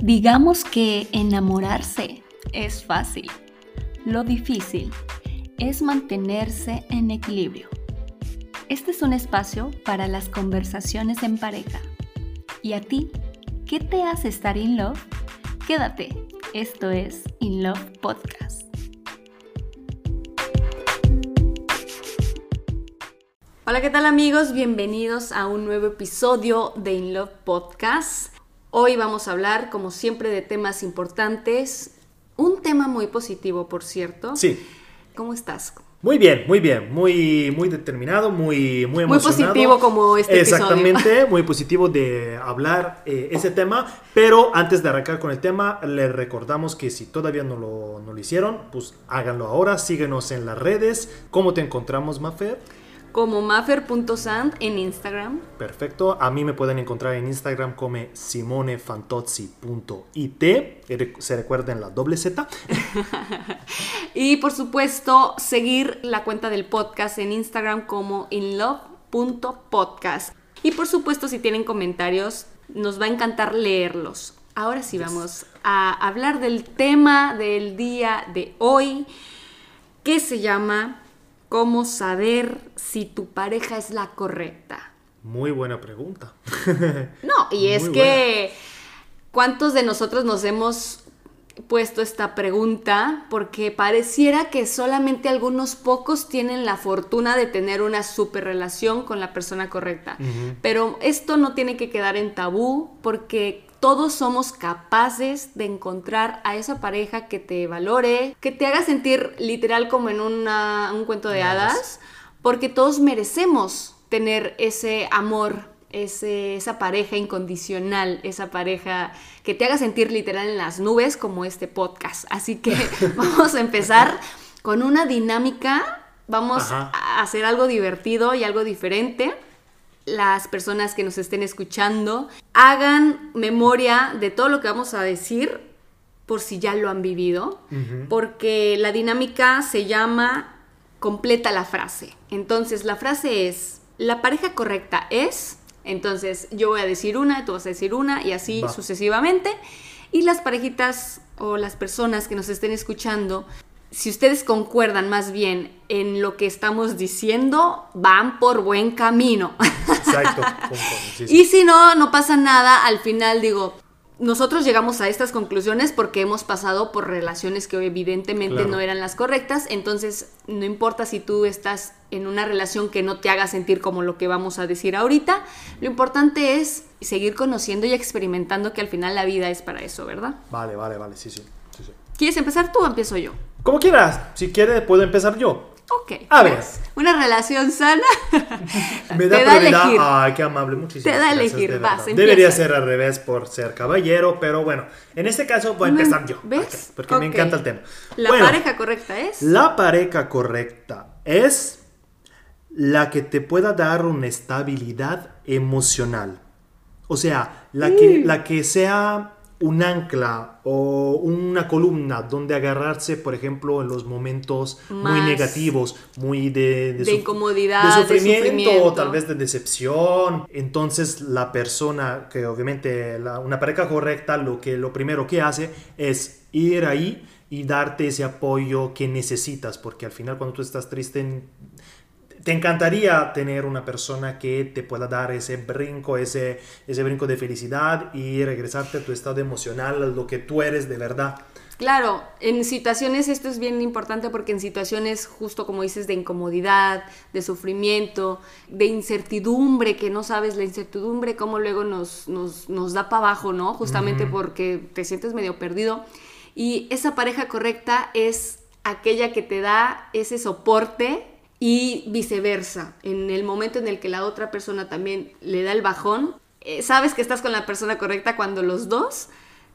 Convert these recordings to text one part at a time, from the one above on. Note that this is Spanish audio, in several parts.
Digamos que enamorarse es fácil. Lo difícil es mantenerse en equilibrio. Este es un espacio para las conversaciones en pareja. ¿Y a ti? ¿Qué te hace estar in love? Quédate. Esto es In Love Podcast. Hola, ¿qué tal amigos? Bienvenidos a un nuevo episodio de In Love Podcast. Hoy vamos a hablar, como siempre, de temas importantes. Un tema muy positivo, por cierto. Sí. ¿Cómo estás? Muy bien, muy bien, muy, muy determinado, muy, muy emocionado. Muy positivo como este Exactamente, muy positivo de hablar eh, ese tema. Pero antes de arrancar con el tema, les recordamos que si todavía no lo, no lo hicieron, pues háganlo ahora. Síguenos en las redes. ¿Cómo te encontramos, Mafer? Como mafer.sand en Instagram. Perfecto. A mí me pueden encontrar en Instagram como simonefantozzi.it. Se recuerden la doble Z. y por supuesto, seguir la cuenta del podcast en Instagram como inlove.podcast. Y por supuesto, si tienen comentarios, nos va a encantar leerlos. Ahora sí vamos a hablar del tema del día de hoy, que se llama ¿Cómo saber si tu pareja es la correcta? Muy buena pregunta. no, y es que ¿cuántos de nosotros nos hemos puesto esta pregunta? Porque pareciera que solamente algunos pocos tienen la fortuna de tener una super relación con la persona correcta. Pero esto no tiene que quedar en tabú porque todos somos capaces de encontrar a esa pareja que te valore, que te haga sentir literal como en un cuento de hadas, porque todos merecemos tener ese amor, ese, esa pareja incondicional, esa pareja que te haga sentir literal en las nubes como este podcast. Así que vamos a empezar con una dinámica, vamos a hacer algo divertido y algo diferente las personas que nos estén escuchando hagan memoria de todo lo que vamos a decir por si ya lo han vivido, porque la dinámica se llama completa la frase. Entonces, la frase es, la pareja correcta es, entonces yo voy a decir una, tú vas a decir una y así sucesivamente. Y las parejitas o las personas que nos estén escuchando si ustedes concuerdan más bien en lo que estamos diciendo, van por buen camino. Exacto. Y si no, no pasa nada, al final digo, nosotros llegamos a estas conclusiones porque hemos pasado por relaciones que evidentemente no eran las correctas, entonces no importa si tú estás en una relación que no te haga sentir como lo que vamos a decir ahorita, lo importante es seguir conociendo y experimentando que al final la vida es para eso, ¿verdad? Vale, vale, vale, sí, sí. sí, sí. ¿Quieres empezar tú o empiezo yo? Como quieras. Si quieres, puedo empezar yo. Ok. A ver. Una relación sana. Me da prioridad. Ay, qué amable. Muchísimas Te da a elegir. Vas, Debería ser al revés por ser caballero, pero bueno. En este caso voy a empezar yo. ¿Ves? porque me encanta el tema. ¿La pareja correcta es? La pareja correcta es la que te pueda dar una estabilidad emocional. O sea, la, que, la que sea un ancla o una columna donde agarrarse, por ejemplo, en los momentos muy negativos, muy de, de, incomodidad, de sufrimiento, o tal vez de decepción. Entonces, la persona que obviamente una pareja correcta, lo que lo primero que hace es ir ahí y darte ese apoyo que necesitas, porque al final cuando tú estás triste te encantaría tener una persona que te pueda dar ese brinco, ese, ese brinco de felicidad y regresarte a tu estado emocional, a lo que tú eres de verdad. Claro, en situaciones esto es bien importante porque en situaciones justo como dices de incomodidad, de sufrimiento, de incertidumbre, que no sabes la incertidumbre, cómo luego nos, nos, nos da para abajo, ¿no? Justamente porque te sientes medio perdido. Y esa pareja correcta es aquella que te da ese soporte y viceversa. En el momento en el que la otra persona también le da el bajón, eh, sabes que estás con la persona correcta cuando los dos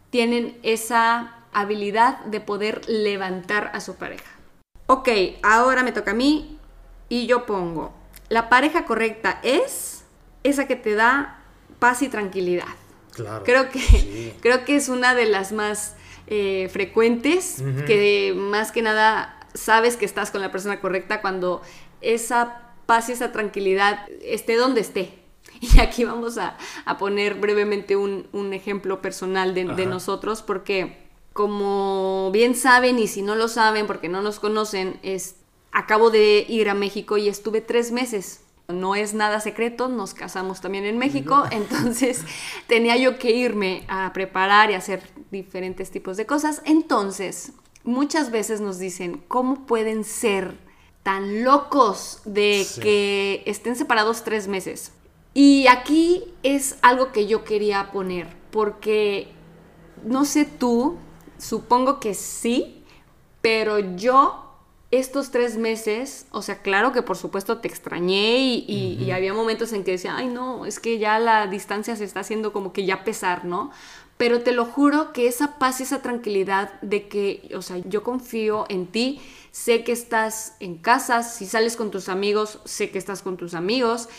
tienen esa habilidad de poder levantar a su pareja. Ok, ahora me toca a mí y yo pongo, la pareja correcta es esa que te da paz y tranquilidad. Claro. Creo que, creo que es una de las más eh, frecuentes, que más que nada sabes que estás con la persona correcta cuando esa paz y esa tranquilidad esté donde esté. Y aquí vamos a, poner brevemente un, ejemplo personal de, de, nosotros, porque como bien saben, y si no lo saben porque no nos conocen, es, acabo de ir a México y estuve tres meses no es nada secreto, nos casamos también en México, entonces tenía yo que irme a preparar y hacer diferentes tipos de cosas. Entonces, muchas veces nos dicen, ¿cómo pueden ser tan locos de que estén separados tres meses? Y aquí es algo que yo quería poner, porque no sé tú, supongo que sí, pero yo estos tres meses, o sea, claro que por supuesto te extrañé y, había momentos en que decía, ay no, es que ya la distancia se está haciendo como que ya pesar, ¿no? Pero te lo juro que esa paz y esa tranquilidad de que, o sea, yo confío en ti, sé que estás en casa, si sales con tus amigos, sé que estás con tus amigos,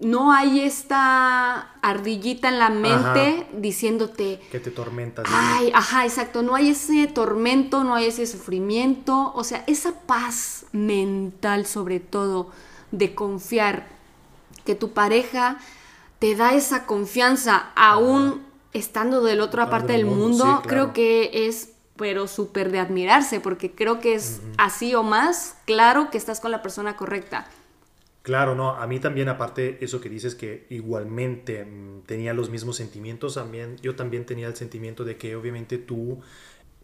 no hay esta ardillita en la mente diciéndote que te tormentas. Ay, ajá, exacto, no hay ese tormento, no hay ese sufrimiento, o sea, esa paz mental sobre todo de confiar que tu pareja te da esa confianza aún estando del otro parte del mundo, creo que es pero súper de admirarse, porque creo que es así o más claro que estás con la persona correcta. Claro, no, a mí también aparte eso que dices que igualmente mm, tenía los mismos sentimientos, también yo también tenía el sentimiento de que obviamente tú,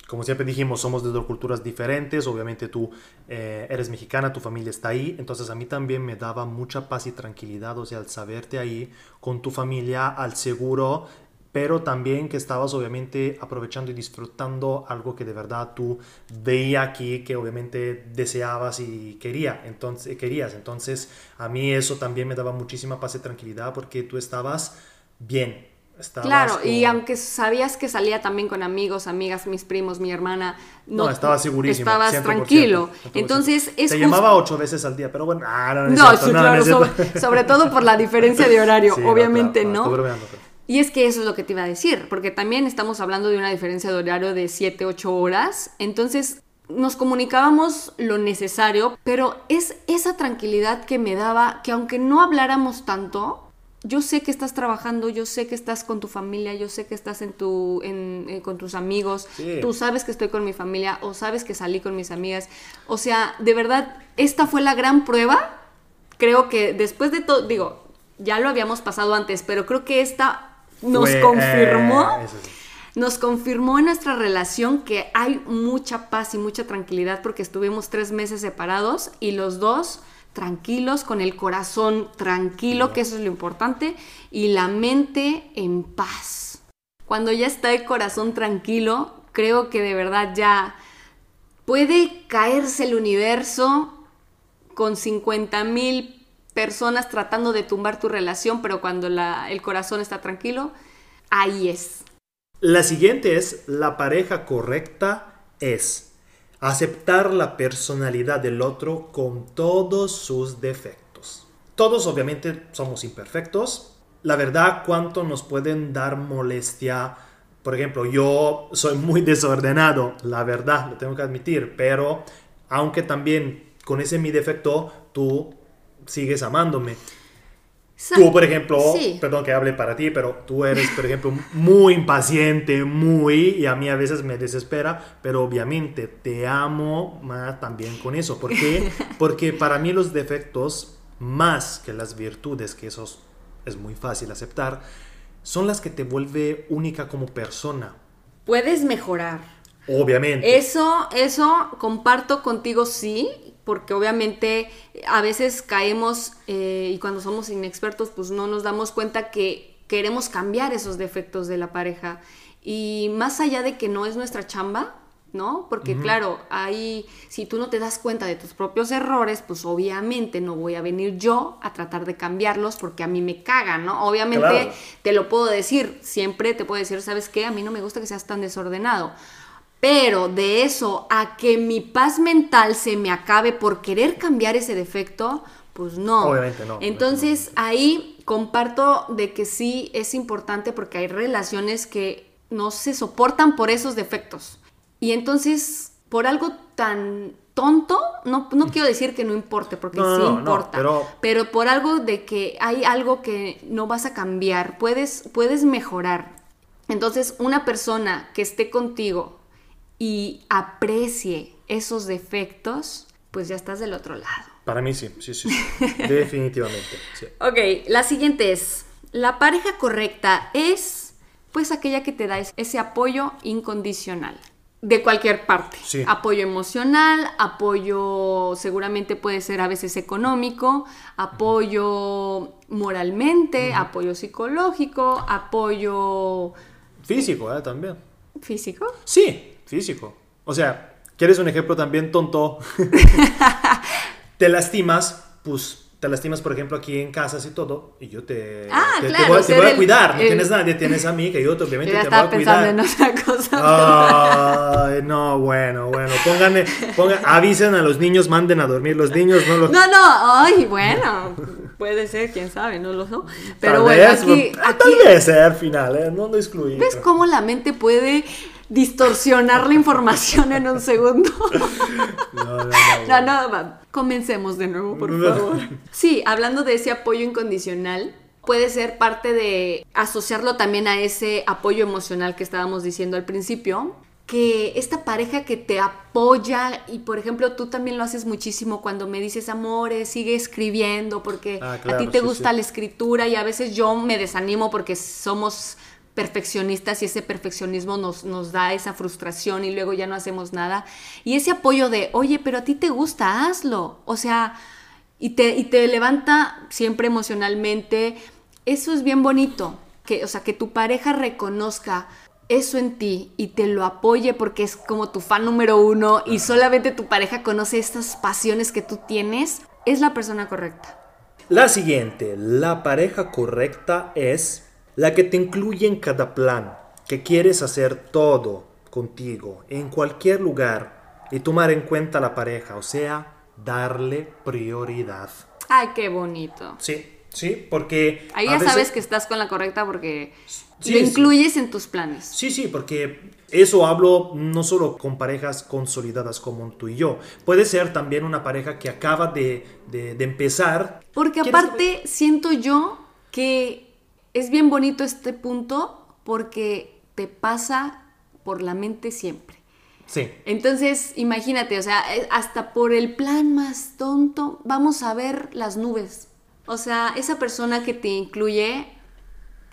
como siempre dijimos, somos de dos culturas diferentes, obviamente tú eh, eres mexicana, tu familia está ahí, entonces a mí también me daba mucha paz y tranquilidad, o sea, al saberte ahí con tu familia, al seguro pero también que estabas obviamente aprovechando y disfrutando algo que de verdad tú veía aquí, que obviamente deseabas y quería, entonces, querías. Entonces a mí eso también me daba muchísima paz y tranquilidad porque tú estabas bien. claro, y aunque sabías que salía también con amigos, amigas, mis primos, mi hermana, no, no estabas segurísimo. Estabas tranquilo. Entonces es Te llamaba ocho veces al día, pero bueno, ah, no, no, claro, sobre, todo por la diferencia de horario, obviamente no. Y es que eso es lo que te iba a decir, porque también estamos hablando de una diferencia de horario de 7, 8 horas, entonces nos comunicábamos lo necesario, pero es esa tranquilidad que me daba que aunque no habláramos tanto, yo sé que estás trabajando, yo sé que estás con tu familia, yo sé que estás en tu, en, con tus amigos, tú sabes que estoy con mi familia o sabes que salí con mis amigas. O sea, de verdad, esta fue la gran prueba. Creo que después de todo, digo, ya lo habíamos pasado antes, pero creo que esta nos confirmó. Eh, nos confirmó en nuestra relación que hay mucha paz y mucha tranquilidad porque estuvimos tres meses separados y los dos tranquilos, con el corazón tranquilo, que eso es lo importante, y la mente en paz. Cuando ya está el corazón tranquilo, creo que de verdad ya puede caerse el universo con 50 mil personas tratando de tumbar tu relación, pero cuando el corazón está tranquilo, ahí es. La siguiente es, la pareja correcta es aceptar la personalidad del otro con todos sus defectos. Todos obviamente somos imperfectos. La verdad, ¿cuánto nos pueden dar molestia? Por ejemplo, yo soy muy desordenado, la verdad, lo tengo que admitir, pero aunque también con ese mi defecto, tú sigues amándome. Tú, por ejemplo, perdón que hable para ti, pero tú eres, por ejemplo, muy impaciente, muy, y a mí a veces me desespera, pero obviamente te amo más también con eso. ¿Por qué? Porque para mí los defectos, más que las virtudes, que eso es muy fácil aceptar, son las que te vuelve única como persona. Puedes mejorar. Obviamente. Eso, eso comparto contigo, sí, porque obviamente a veces caemos eh, y cuando somos inexpertos pues no nos damos cuenta que queremos cambiar esos defectos de la pareja y más allá de que no es nuestra chamba, ¿no? Porque claro, ahí si tú no te das cuenta de tus propios errores, pues obviamente no voy a venir yo a tratar de cambiarlos porque a mí me cagan, ¿no? Obviamente te lo puedo decir, siempre te puedo decir, ¿sabes qué? A mí no me gusta que seas tan desordenado pero de eso a que mi paz mental se me acabe por querer cambiar ese defecto, pues no. Obviamente no. Entonces ahí comparto de que sí es importante porque hay relaciones que no se soportan por esos defectos. Y entonces, por algo tan tonto, no, no quiero decir que no importe, porque No, sí no, no, importa, pero- pero... por algo de que hay algo que no vas a cambiar, puedes, puedes mejorar. Entonces, una persona que esté contigo y aprecie esos defectos, pues ya estás del otro lado. Para mí sí, sí, sí, sí. definitivamente. sí. Ok, la siguiente es, la pareja correcta es pues aquella que te da es- ese apoyo incondicional. De cualquier parte. Sí. Apoyo emocional, apoyo seguramente puede ser a veces económico, apoyo moralmente, apoyo psicológico, apoyo Físico, ¿eh? También. físico. Sí, físico. O sea, ¿quieres un ejemplo también tonto? te lastimas, pues te lastimas, por ejemplo, aquí en casas y todo, y yo te, Ah, te, voy, te ser voy a el- cuidar. No tienes nadie, tienes a mí, que yo te- Yo obviamente ya te voy a cuidar. en otra cosa. Ay, no, bueno, bueno. Pónganle, pongan, avisen a los niños, manden a dormir los niños, no los. No, no, ay, bueno, puede ser, quién sabe, no lo sé. Pero Tal bueno, vez, aquí, ah, aquí Tal vez sea al final, ¿eh? No lo excluí. ¿ves cómo la mente puede distorsionar la información en un segundo? No, no, no, No, no, va, comencemos de nuevo, por favor. Sí, hablando de ese apoyo incondicional, puede ser parte de asociarlo también a ese apoyo emocional que estábamos diciendo al principio. Que esta pareja que te apoya, y por ejemplo tú también lo haces muchísimo cuando me dices, amores, sigue escribiendo porque Ah, a ti te sí, gusta sí. la escritura y a veces yo me desanimo porque somos perfeccionistas y ese perfeccionismo nos, nos da esa frustración y luego ya no hacemos nada. Y ese apoyo de, oye, pero a ti te gusta, hazlo. O sea, y te, y te levanta siempre emocionalmente. Eso es bien bonito. Que, o sea, que tu pareja reconozca eso en ti y te lo apoye porque es como tu fan número uno y solamente tu pareja conoce estas pasiones que tú tienes, es la persona correcta. La siguiente, la pareja correcta es la que te incluye en cada plan, que quieres hacer todo contigo, en cualquier lugar, y tomar en cuenta a la pareja, o sea, darle prioridad. Ay, qué bonito. Sí, sí, porque... Ahí ya veces- sabes que estás con la correcta porque Sí, lo sí. incluyes en tus planes. Sí, sí, porque eso hablo no solo con parejas consolidadas como tú y yo. Puede ser también una pareja que acaba de, de- de empezar. Porque ¿Quieres- aparte siento yo que es bien bonito este punto porque te pasa por la mente siempre. Sí, Entonces, imagínate, o sea, eh, hasta por el plan más tonto, vamos a ver las nubes. O sea, esa persona que te incluye,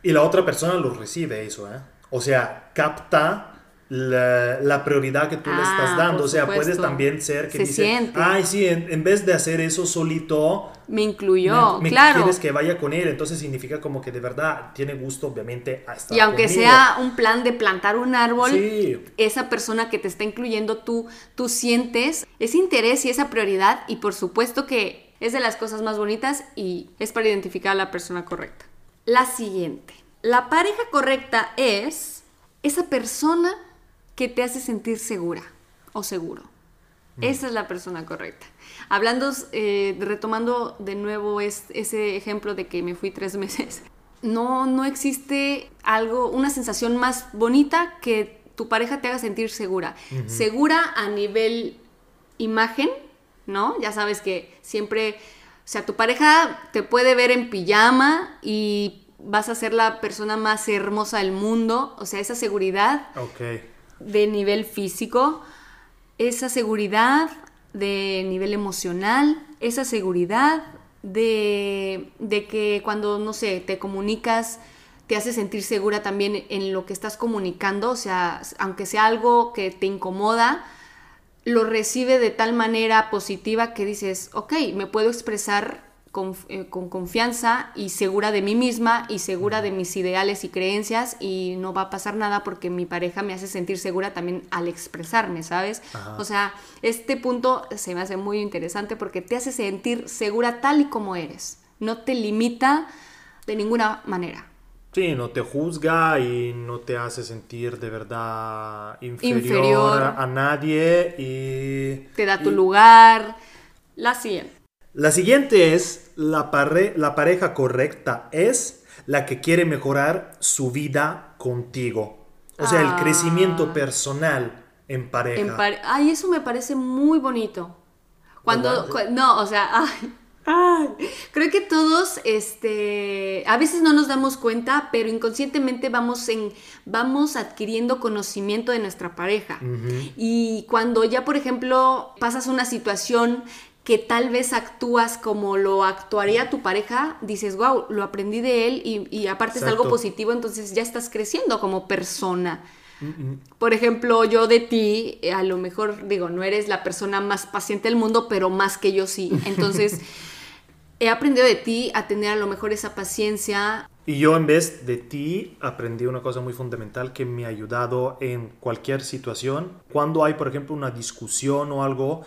y la otra persona lo recibe eso, ¿eh? O sea, capta la, la prioridad que tú le Ah, estás dando. por O sea, puedes supuesto. también ser que Se dice, siente. ay, sí, en, en vez de hacer eso solito, me incluyó, me, me claro. quieres que vaya con él. Entonces significa como que de verdad tiene gusto, obviamente, a estar Y aunque conmigo. sea un plan de plantar un árbol, Sí. esa persona que te está incluyendo, tú, tú sientes ese interés y esa prioridad y por supuesto que es de las cosas más bonitas y es para identificar a la persona correcta. La siguiente. La pareja correcta es esa persona que te hace sentir segura o seguro. Esa es la persona correcta. Hablando, eh, retomando de nuevo es- ese ejemplo de que me fui tres meses, no, no existe algo, una sensación más bonita que tu pareja te haga sentir segura. Segura a nivel imagen, ¿no? Ya sabes que siempre, o sea, tu pareja te puede ver en pijama y vas a ser la persona más hermosa del mundo, o sea, esa seguridad Ok. De nivel físico, esa seguridad de nivel emocional, esa seguridad de, de que cuando, no sé, te comunicas, te hace sentir segura también en lo que estás comunicando, o sea, aunque sea algo que te incomoda, lo recibe de tal manera positiva que dices, ok, me puedo expresar con, eh, con confianza y segura de mí misma y segura de mis ideales y creencias y no va a pasar nada porque mi pareja me hace sentir segura también al expresarme, ¿sabes? Ajá. O sea, este punto se me hace muy interesante porque te hace sentir segura tal y como eres, no te limita de ninguna manera. Sí, no te juzga y no te hace sentir de verdad inferior, Inferior. A, nadie y... Te da tu y- lugar. La siguiente. La siguiente es, la, la pareja correcta es la que quiere mejorar su vida contigo. O sea, el Ah. crecimiento personal en pareja. ay, eso me parece muy bonito. Cuando, no, o sea, ay, creo que todos, este, a veces no nos damos cuenta, pero inconscientemente vamos en, vamos adquiriendo conocimiento de nuestra pareja. Y cuando ya, por ejemplo, pasas una situación que tal vez actúas como lo actuaría tu pareja, dices, wow, lo aprendí de él y, aparte es algo positivo, entonces ya estás creciendo como persona. Por ejemplo, yo de ti, a lo mejor digo, no eres la persona más paciente del mundo, pero más que yo sí. Entonces, he aprendido de ti a tener a lo mejor esa paciencia. Y yo en vez de ti aprendí una cosa muy fundamental que me ha ayudado en cualquier situación. Cuando hay, por ejemplo, una discusión o algo,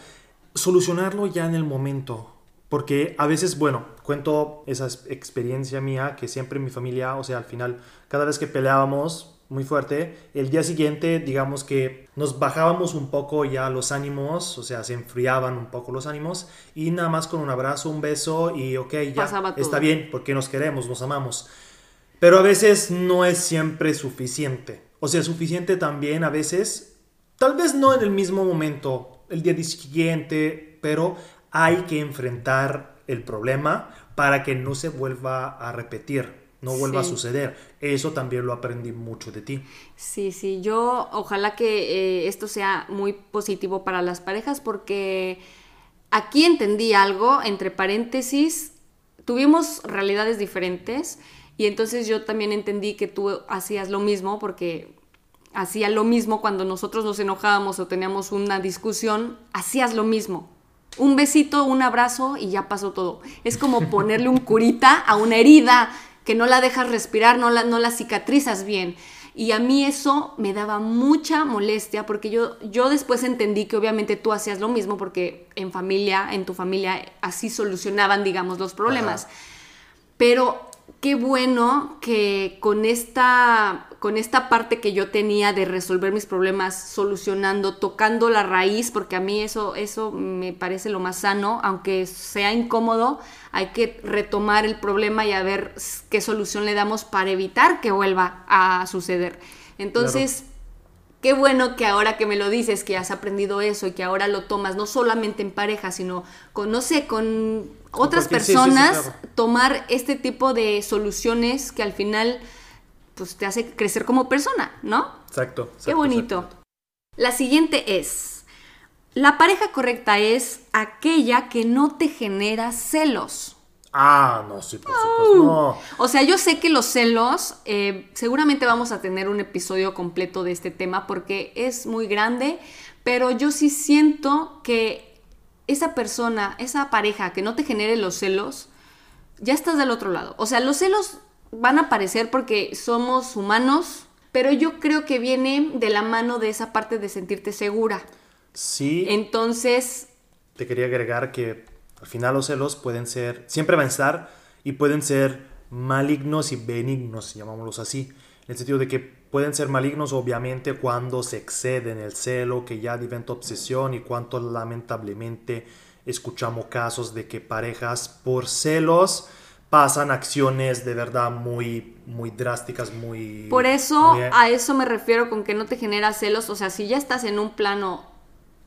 solucionarlo ya en el momento. Porque a veces, bueno, cuento esa experiencia mía que siempre en mi familia, o sea, al final, cada vez que peleábamos muy fuerte, el día siguiente, digamos que nos bajábamos un poco ya los ánimos, o sea, se enfriaban un poco los ánimos y nada más con un abrazo, un beso y ok, ya está bien, porque nos queremos, nos amamos. Pero a veces no es siempre suficiente. O sea, suficiente también a veces, tal vez no en el mismo momento, el día siguiente, pero hay que enfrentar el problema para que no se vuelva a repetir, no vuelva a suceder. Eso también lo aprendí mucho de ti. Sí, sí, yo ojalá que eh, esto sea muy positivo para las parejas porque aquí entendí algo, entre paréntesis, tuvimos realidades diferentes y entonces yo también entendí que tú hacías lo mismo porque hacía lo mismo cuando nosotros nos enojábamos o teníamos una discusión, hacías lo mismo. Un besito, un abrazo y ya pasó todo. Es como ponerle un curita a una herida que no la dejas respirar, no la, no la cicatrizas bien. Y a mí eso me daba mucha molestia porque yo, yo después entendí que obviamente tú hacías lo mismo porque en familia, en tu familia, así solucionaban, digamos, los problemas. Pero qué bueno que con esta, con esta parte que yo tenía de resolver mis problemas solucionando, tocando la raíz, porque a mí eso, eso me parece lo más sano, aunque sea incómodo, hay que retomar el problema y a ver qué solución le damos para evitar que vuelva a suceder. Entonces, qué bueno que ahora que me lo dices, que has aprendido eso y que ahora lo tomas no solamente en pareja, sino con, no sé, con otras personas, tomar este tipo de soluciones que al final pues te hace crecer como persona, ¿no? Exacto. qué bonito. La siguiente es, la pareja correcta es aquella que no te genera celos. Ah, no, sí, por supuesto. No. O sea, yo sé que los celos, eh, seguramente vamos a tener un episodio completo de este tema porque es muy grande, pero yo sí siento que esa persona, esa pareja que no te genere los celos, ya estás del otro lado. O sea, los celos van a aparecer porque somos humanos, pero yo creo que viene de la mano de esa parte de sentirte segura. Sí. Entonces... Te quería agregar que al final los celos pueden ser, siempre van a estar y pueden ser malignos y benignos, llamámoslos así. En el sentido de que pueden ser malignos obviamente cuando se exceden el celo, que ya diventa obsesión y cuánto lamentablemente escuchamos casos de que parejas por celos pasan acciones de verdad muy muy drásticas, muy Por eso a eso me refiero con que no te genera celos, o sea, si ya estás en un plano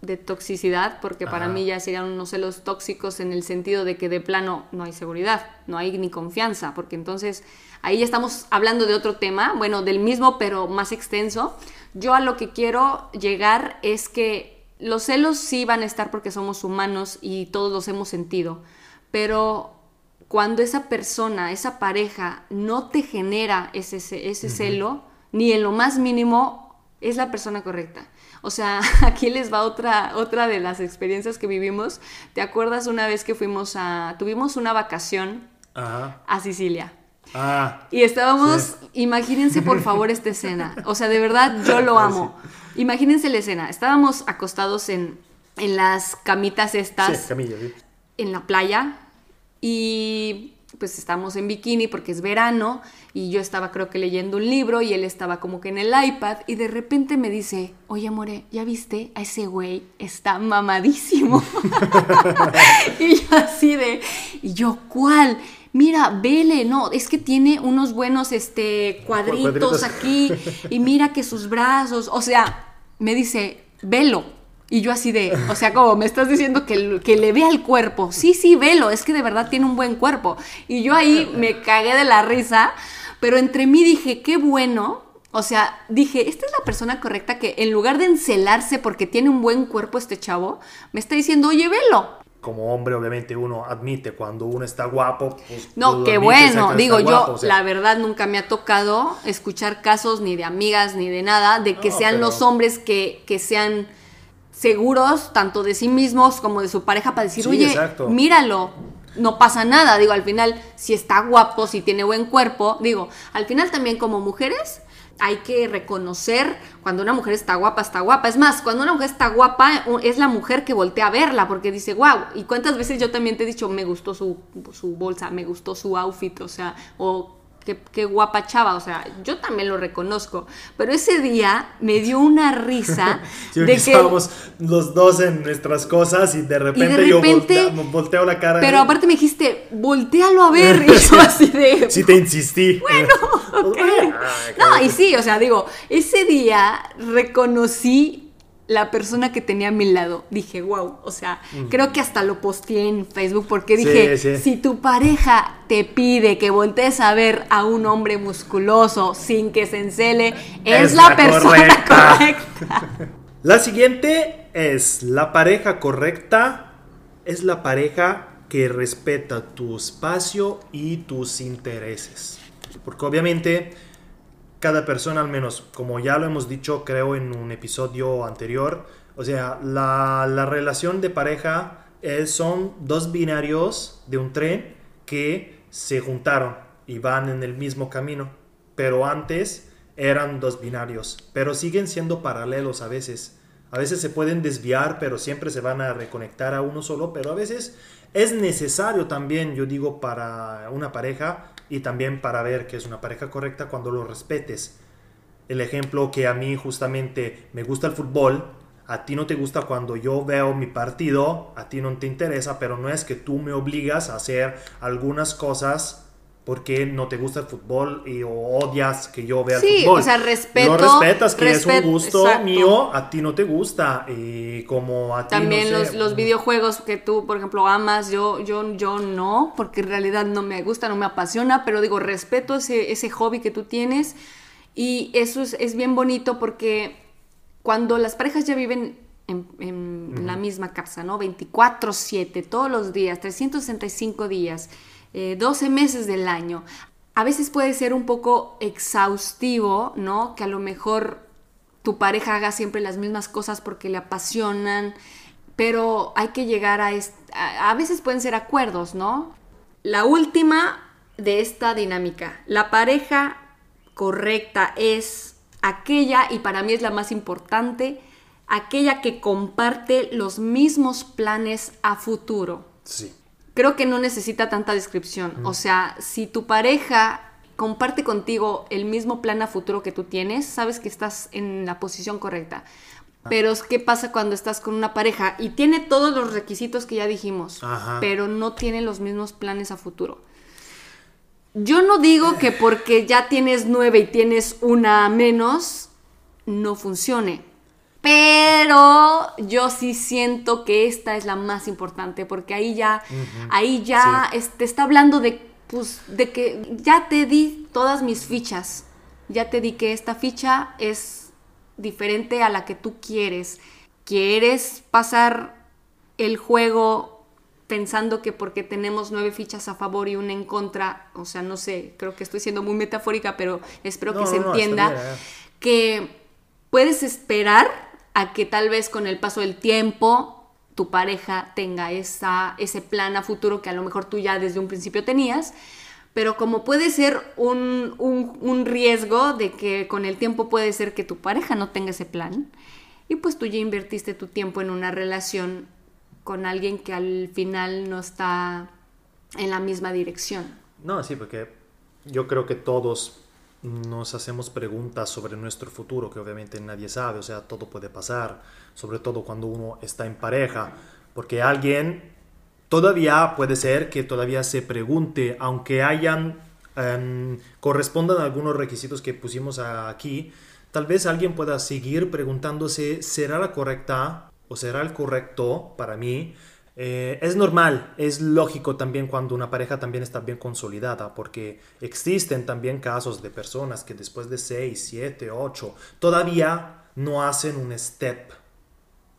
de toxicidad, porque para mí ya serían unos celos tóxicos en el sentido de que de plano no hay seguridad, no hay ni confianza, porque entonces ahí ya estamos hablando de otro tema, bueno, del mismo pero más extenso. Yo a lo que quiero llegar es que los celos sí van a estar porque somos humanos y todos los hemos sentido, pero cuando esa persona, esa pareja no te genera ese, ese celo, ni en lo más mínimo, es la persona correcta. O sea, aquí les va otra, otra de las experiencias que vivimos. ¿Te acuerdas una vez que fuimos a, tuvimos una vacación a Sicilia? Ah, y estábamos, imagínense por favor esta escena. O sea, de verdad yo lo amo. Imagínense la escena. Estábamos acostados en, en las camitas estas. camilla, En la playa. Y pues estamos en bikini porque es verano y yo estaba creo que leyendo un libro y él estaba como que en el iPad y de repente me dice, oye amore, ¿ya viste? A ese güey está mamadísimo. y yo así de, y yo, ¿cuál? Mira, vele, no, es que tiene unos buenos este, cuadritos, cuadritos. aquí y mira que sus brazos, o sea, me dice, velo. Y yo así de, o sea, como me estás diciendo que, que le vea el cuerpo. Sí, sí, velo, es que de verdad tiene un buen cuerpo. Y yo ahí me cagué de la risa, pero entre mí dije, qué bueno. O sea, dije, esta es la persona correcta que en lugar de encelarse porque tiene un buen cuerpo este chavo, me está diciendo, oye, velo como hombre, obviamente uno admite cuando uno está guapo. Pues, no, qué bueno. Digo, yo la verdad nunca me ha tocado escuchar casos ni de amigas ni de nada de que sean los hombres que, que, sean seguros tanto de sí mismos como de su pareja para decir, oye, míralo. No pasa nada, digo, al final, si está guapo, si tiene buen cuerpo, digo, al final también como mujeres, hay que reconocer cuando una mujer está guapa, está guapa. Es más, cuando una mujer está guapa, es la mujer que voltea a verla porque dice, wow. Y cuántas veces yo también te he dicho, me gustó su, su bolsa, me gustó su outfit, o sea, o qué, guapa chava, o sea, yo también lo reconozco, pero ese día me dio una risa de que estábamos los dos en nuestras cosas y de repente, yo volteo, la cara. Pero aparte me dijiste, voltealo a ver, y yo así de... Sí te insistí. Bueno, No, y sí, o sea, digo, ese día reconocí la persona que tenía a mi lado. Dije, wow, o sea, creo que hasta lo posteé en Facebook porque dije, si tu pareja te pide que voltees a ver a un hombre musculoso sin que se encele, es, la, persona correcta. La siguiente es la pareja correcta, es la pareja que respeta tu espacio y tus intereses. Porque obviamente cada persona, al menos, como ya lo hemos dicho, creo, en un episodio anterior, o sea, la, relación de pareja es, son dos binarios de un tren que se juntaron y van en el mismo camino, pero antes eran dos binarios, pero siguen siendo paralelos a veces. A veces se pueden desviar, pero siempre se van a reconectar a uno solo, pero a veces es necesario también, yo digo, para una pareja y también para ver que es una pareja correcta cuando lo respetes. El ejemplo que a mí justamente me gusta el fútbol, a ti no te gusta cuando yo veo mi partido, a ti no te interesa, pero no es que tú me obligas a hacer algunas cosas porque no te gusta el fútbol y odias que yo vea sí, fútbol. o sea, respeto. Lo respetas, que es un gusto mío, a ti no te gusta. Y como a ti También no los, los, videojuegos que tú, por ejemplo, amas, yo, yo, yo no, porque en realidad no me gusta, no me apasiona, pero digo, respeto ese, ese hobby que tú tienes. Y eso es, es bien bonito porque cuando las parejas ya viven en, en la misma casa, ¿no? 24/7, todos los días, 365 días 12 eh, meses del año. A veces puede ser un poco exhaustivo, ¿no? Que a lo mejor tu pareja haga siempre las mismas cosas porque le apasionan, pero hay que llegar a... a veces pueden ser acuerdos, ¿no? La última de esta dinámica, la pareja correcta es aquella, y para mí es la más importante, aquella que comparte los mismos planes a futuro. Sí creo que no necesita tanta descripción. O sea, si tu pareja comparte contigo el mismo plan a futuro que tú tienes, sabes que estás en la posición correcta. Ah. Pero ¿qué pasa cuando estás con una pareja y tiene todos los requisitos que ya dijimos, pero no tiene los mismos planes a futuro? Yo no digo que porque ya tienes nueve y tienes una menos, no funcione. Pero yo sí siento que esta es la más importante porque ahí ya, ahí ya te está hablando de, pues, de que ya te di todas mis fichas. Ya te di que esta ficha es diferente a la que tú quieres. ¿Quieres pasar el juego pensando que porque tenemos nueve fichas a favor y una en contra, o sea, no sé, creo que estoy siendo muy metafórica, pero espero que se entienda, que puedes esperar a que tal vez con el paso del tiempo tu pareja tenga esa, ese plan a futuro que a lo mejor tú ya desde un principio tenías, pero como puede ser un, un, riesgo de que con el tiempo puede ser que tu pareja no tenga ese plan, y pues tú ya invertiste tu tiempo en una relación con alguien que al final no está en la misma dirección. No, sí, porque yo creo que todos nos hacemos preguntas sobre nuestro futuro que obviamente nadie sabe, o sea, todo puede pasar, sobre todo cuando uno está en pareja, porque alguien todavía puede ser que todavía se pregunte, aunque hayan, em, correspondan algunos requisitos que pusimos aquí, tal vez alguien pueda seguir preguntándose, ¿será la correcta o será el correcto para mí? Eh, es normal, es lógico también cuando una pareja también está bien consolidada, porque existen también casos de personas que después de 6, 7, 8 todavía no hacen un step.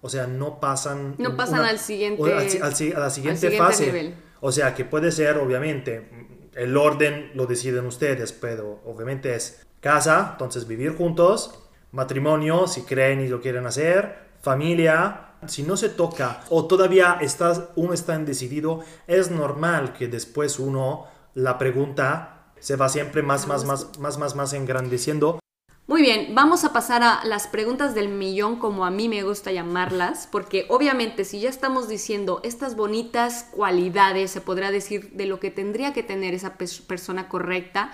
O sea, no pasan... No pasan al siguiente... a la siguiente, fase. O sea, que puede ser, obviamente, el orden lo deciden ustedes, pero obviamente es casa, entonces vivir juntos, matrimonio, si creen y lo quieren hacer, familia, si no se toca o todavía estás, uno está indecidido, es normal que después uno la pregunta se va siempre más, más, más, más, más, más engrandeciendo. Muy bien, vamos a pasar a las preguntas del millón como a mí me gusta llamarlas, porque obviamente si ya estamos diciendo estas bonitas cualidades, se podrá decir de lo que tendría que tener esa persona correcta,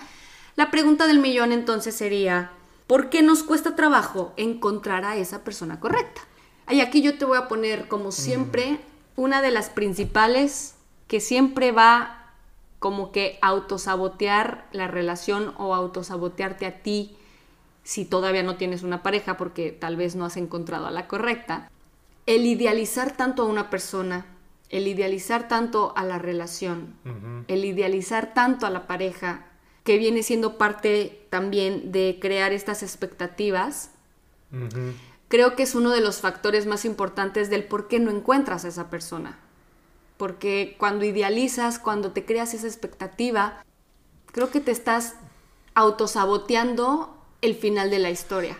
la pregunta del millón entonces sería, ¿por qué nos cuesta trabajo encontrar a esa persona correcta? Y aquí yo te voy a poner, como siempre, una de las principales que siempre va como que autosabotear la relación o autosabotearte a ti si todavía no tienes una pareja porque tal vez no has encontrado a la correcta. El idealizar tanto a una persona, el idealizar tanto a la relación, el idealizar tanto a la pareja, que viene siendo parte también de crear estas expectativas, creo que es uno de los factores más importantes del por qué no encuentras a esa persona. Porque cuando idealizas, cuando te creas esa expectativa, creo que te estás autosaboteando el final de la historia.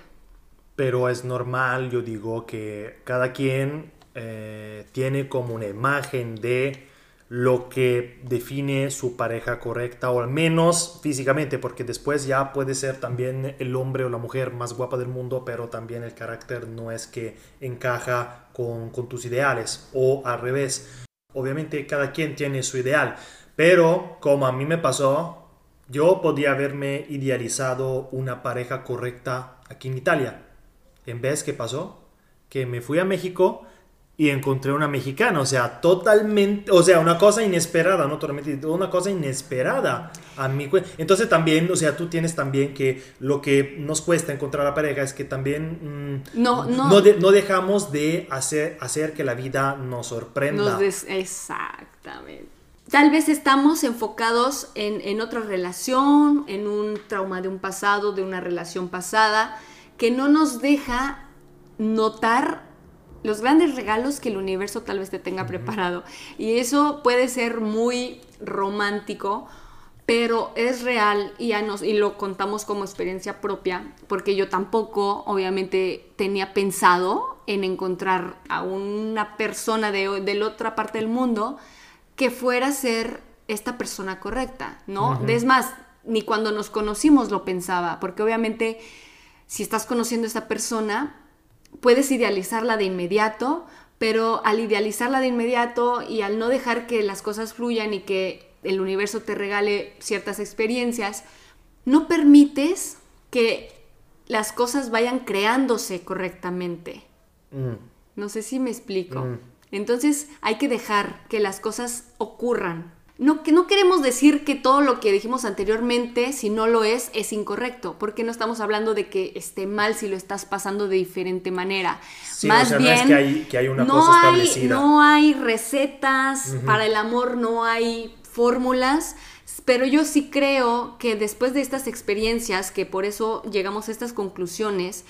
Pero es normal, yo digo, que cada quien eh, tiene como una imagen de lo que define su pareja correcta, o al menos físicamente, porque después ya puede ser también el hombre o la mujer más guapa del mundo, pero también el carácter no es que encaja con, tus ideales, o al revés. Obviamente cada quien tiene su ideal, pero como a mí me pasó, yo podía haberme idealizado una pareja correcta aquí en Italia. En vez, ¿qué pasó? Que me fui a México y encontré una mexicana, o sea, totalmente, o sea, una cosa inesperada, no totalmente, una cosa inesperada a mí. Entonces también, o sea, tú tienes también que lo que nos cuesta encontrar a la pareja es que también mm, no, no, no, dejamos de hacer, hacer que la vida nos sorprenda. exactamente. Tal vez estamos enfocados en, en otra relación, en un trauma de un pasado, de una relación pasada, que no nos deja notar los grandes regalos que el universo tal vez te tenga preparado. Y eso puede ser muy romántico, pero es real y, nos, y lo contamos como experiencia propia, porque yo tampoco, obviamente, tenía pensado en encontrar a una persona de, de la otra parte del mundo que fuera a ser esta persona correcta, ¿no? Es más, ni cuando nos conocimos lo pensaba, porque obviamente si estás conociendo a esta persona, puedes idealizarla de inmediato, pero al idealizarla de inmediato y al no dejar que las cosas fluyan y que el universo te regale ciertas experiencias, no permites que las cosas vayan creándose correctamente. Mm. No sé si me explico. Mm. Entonces hay que dejar que las cosas ocurran no, que no queremos decir que todo lo que dijimos anteriormente, si no lo es, es incorrecto, porque no estamos hablando de que esté mal si lo estás pasando de diferente manera. Más bien, no es que hay, una cosa establecida. no hay recetas, para el amor no hay fórmulas, pero yo sí creo que después de estas experiencias, que por eso llegamos a estas conclusiones,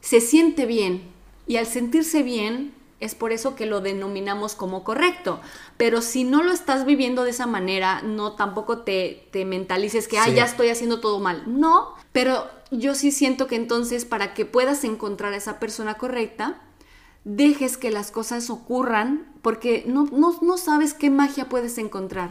se siente bien. Y al sentirse bien, es por eso que lo denominamos como correcto. Pero si no lo estás viviendo de esa manera, no tampoco te, te mentalices que, ah, ya estoy haciendo todo mal. No, pero yo sí siento que entonces para que puedas encontrar a esa persona correcta, dejes que las cosas ocurran porque no, no, sabes qué magia puedes encontrar.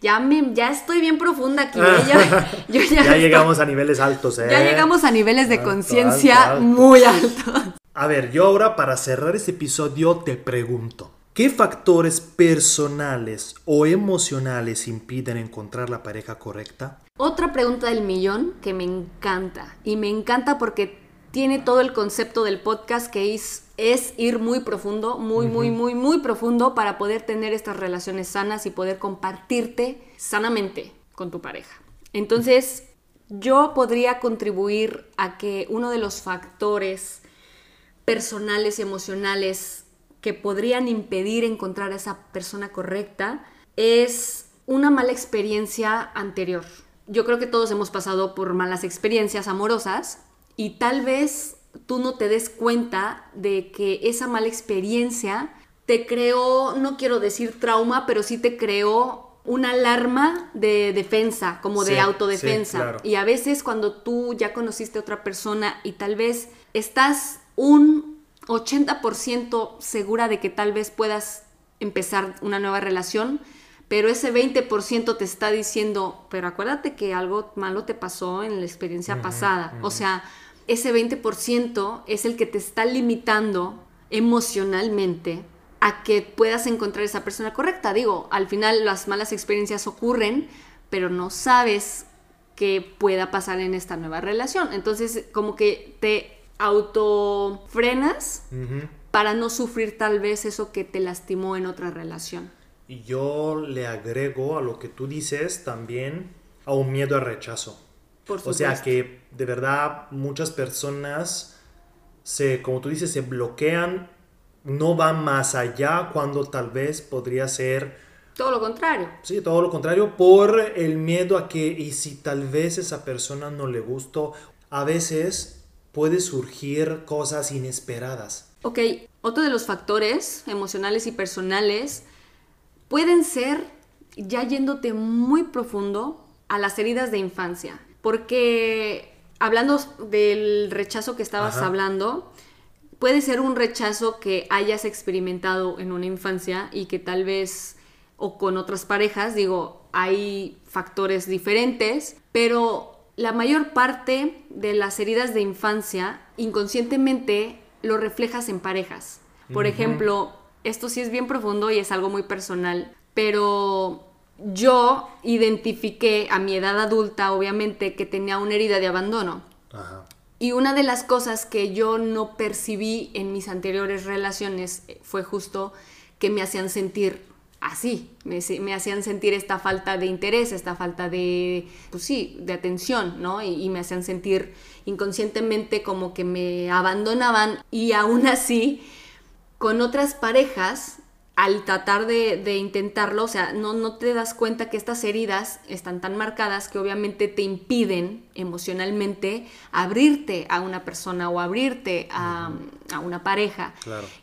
ya, me, ya estoy bien profunda aquí. ¿eh? ya, llegamos a niveles altos. ¿eh? Ya llegamos a niveles de conciencia muy altos. A ver, yo ahora para cerrar este episodio te pregunto, ¿qué factores personales o emocionales impiden encontrar la pareja correcta? Otra pregunta del millón que me encanta y me encanta porque tiene todo el concepto del podcast que es, es ir muy profundo, muy, muy, muy, muy profundo para poder tener estas relaciones sanas y poder compartirte sanamente con tu pareja. Entonces, yo podría contribuir a que uno de los factores personales y emocionales que podrían impedir encontrar a esa persona correcta es una mala experiencia anterior. Yo creo que todos hemos pasado por malas experiencias amorosas y tal vez tú no te des cuenta de que esa mala experiencia te creó, no quiero decir trauma, pero sí te creó una alarma de defensa, como de autodefensa. Y a veces cuando tú ya conociste a otra persona y tal vez estás un 80% segura de que tal vez puedas empezar una nueva relación, pero ese 20% te está diciendo, pero acuérdate que algo malo te pasó en la experiencia pasada. O sea, ese 20% es el que te está limitando emocionalmente a que puedas encontrar esa persona correcta. Digo, al final las malas experiencias ocurren, pero no sabes qué pueda pasar en esta nueva relación. Entonces, como que te autofrenas para no sufrir tal vez eso que te lastimó en otra relación. Y yo le agrego a lo que tú dices también a un miedo al rechazo. o sea que de verdad muchas personas se, como tú dices, se bloquean no va más allá cuando tal vez podría ser... Todo lo contrario. Sí, todo lo contrario por el miedo a que, y si tal vez esa persona no le gustó, a veces puede surgir cosas inesperadas. Ok, otro de los factores emocionales y personales pueden ser, ya yéndote muy profundo, a las heridas de infancia. Porque hablando del rechazo que estabas hablando, puede ser un rechazo que hayas experimentado en una infancia y que tal vez o con otras parejas, digo, hay factores diferentes, pero la mayor parte de las heridas de infancia inconscientemente lo reflejas en parejas. Por ejemplo, esto sí es bien profundo y es algo muy personal, pero yo identifiqué a mi edad adulta, obviamente, que tenía una herida de abandono. Ajá. Y una de las cosas que yo no percibí en mis anteriores relaciones eh, fue justo que me hacían sentir así, me, hacían sentir esta falta de interés, esta falta de, pues sí, de atención, ¿no? Y, y me hacían sentir inconscientemente como que me abandonaban y aún así, con otras parejas, al tratar de, intentarlo, o sea, no, no te das cuenta que estas heridas están tan marcadas que obviamente te impiden emocionalmente abrirte a una persona o abrirte a, una pareja.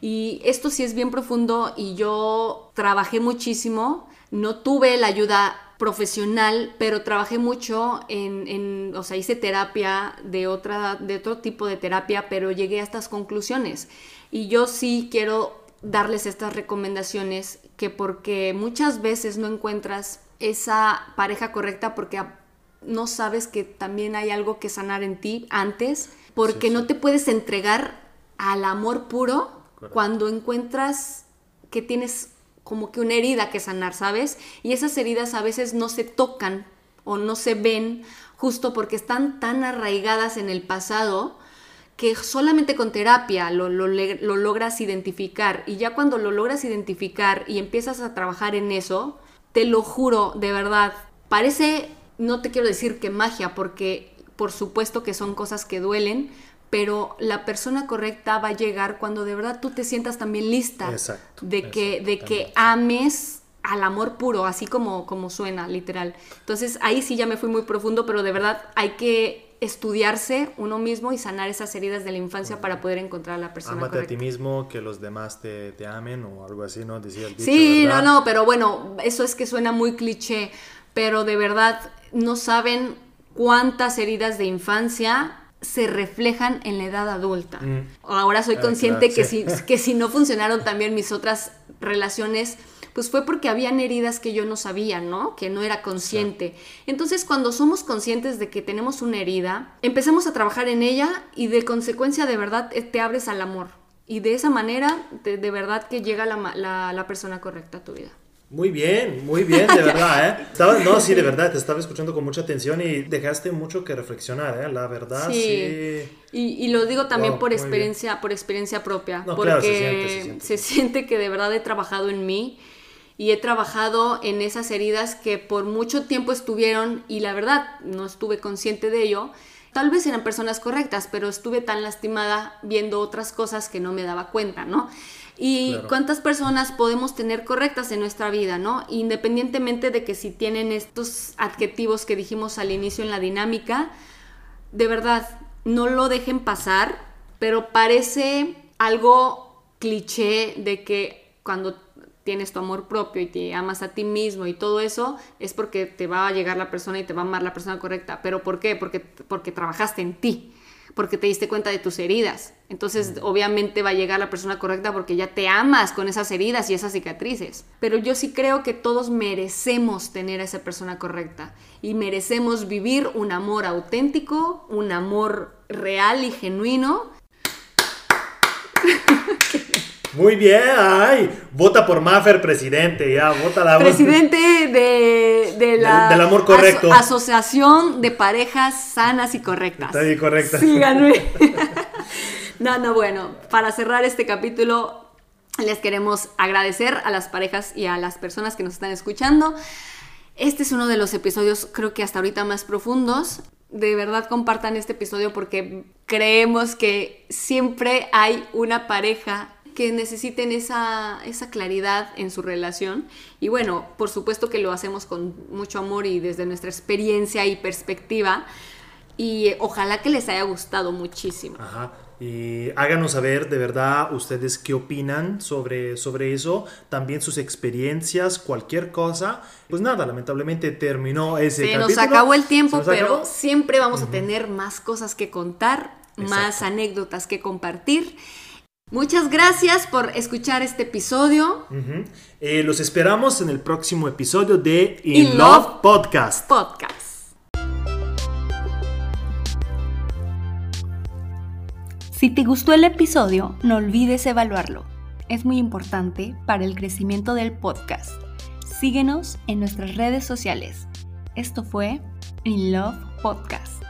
Y esto sí es bien profundo y yo trabajé muchísimo, no tuve la ayuda profesional, pero trabajé mucho en, en, o sea, hice terapia de, otra, de otro tipo de terapia, pero llegué a estas conclusiones. Y yo sí quiero darles estas recomendaciones que porque muchas veces no encuentras esa pareja correcta porque no sabes que también hay algo que sanar en ti antes, porque no te puedes entregar al amor puro cuando encuentras que tienes como que una herida que sanar, ¿sabes? Y esas heridas a veces no se tocan o no se ven justo porque están tan arraigadas en el pasado que solamente con terapia lo, logras identificar y ya cuando lo logras identificar y empiezas a trabajar en eso, te lo juro, de verdad, parece, no te quiero decir que magia, porque por supuesto que son cosas que duelen, pero la persona correcta va a llegar cuando de verdad tú te sientas también lista de que, de que ames al amor puro, así como, como suena, literal. Entonces ahí sí ya me fui muy profundo, pero de verdad hay que estudiarse uno mismo y sanar esas heridas de la infancia para poder encontrar a la persona Amate a ti mismo, que los demás te, amen o algo así, ¿no? Decía el dicho, Sí, no, no, pero bueno, eso es que suena muy cliché, pero de verdad no saben cuántas heridas de infancia se reflejan en la edad adulta. Mm. Ahora soy ah, consciente que, si, que si no funcionaron también mis otras relaciones, pues fue porque habían heridas que yo no sabía, ¿no? Que no era consciente. Entonces, cuando somos conscientes de que tenemos una herida, empezamos a trabajar en ella y de consecuencia de verdad eh, te abres al amor. Y de esa manera, de, verdad que llega la, la, persona correcta a tu vida. Muy bien, muy bien, de verdad, ¿eh? no, sí, de verdad, te estaba escuchando con mucha atención y dejaste mucho que reflexionar, ¿eh? La verdad, sí. Y, lo digo también por experiencia, por experiencia propia, porque se, siente, se siente que de verdad he trabajado en mí y he trabajado en esas heridas que por mucho tiempo estuvieron y la verdad no estuve consciente de ello. Tal vez eran personas correctas, pero estuve tan lastimada viendo otras cosas que no me daba cuenta, ¿no? Y cuántas personas podemos tener correctas en nuestra vida, ¿no? Independientemente de que si tienen estos adjetivos que dijimos al inicio en la dinámica, de verdad, no lo dejen pasar, pero parece algo cliché de que cuando tienes tu amor propio y te amas a ti mismo y todo eso, es porque te va a llegar la persona y te va a amar la persona correcta. ¿Pero por qué? Porque, porque trabajaste en ti, porque te diste cuenta de tus heridas. Entonces, obviamente va a llegar la persona correcta porque ya te amas con esas heridas y esas cicatrices. Pero yo sí creo que todos merecemos tener a esa persona correcta y merecemos vivir un amor auténtico, un amor real y genuino. Muy bien, ay, vota por Maffer presidente, ya, vota la Presidente de, de la del, amor correcto. Asociación de Parejas Sanas y Correctas. Está bien correcta. Sí, no, no, bueno, para cerrar este capítulo, les queremos agradecer a las parejas y a las personas que nos están escuchando. Este es uno de los episodios, creo que hasta ahorita más profundos. De verdad compartan este episodio porque creemos que siempre hay una pareja que necesiten esa, esa claridad en su relación. Y bueno, por supuesto que lo hacemos con mucho amor y desde nuestra experiencia y perspectiva. Y ojalá que les haya gustado muchísimo. Ajá. Y háganos saber de verdad ustedes qué opinan sobre, sobre eso, también sus experiencias, cualquier cosa. Pues nada, lamentablemente terminó ese Se nos acabó el tiempo, pero siempre vamos a tener más cosas que contar, más anécdotas que compartir. Muchas gracias por escuchar este episodio. Eh, los esperamos en el próximo episodio de In, Love, Podcast. Podcast. Si te gustó el episodio, no olvides evaluarlo. Es muy importante para el crecimiento del podcast. Síguenos en nuestras redes sociales. Esto fue In Love Podcast.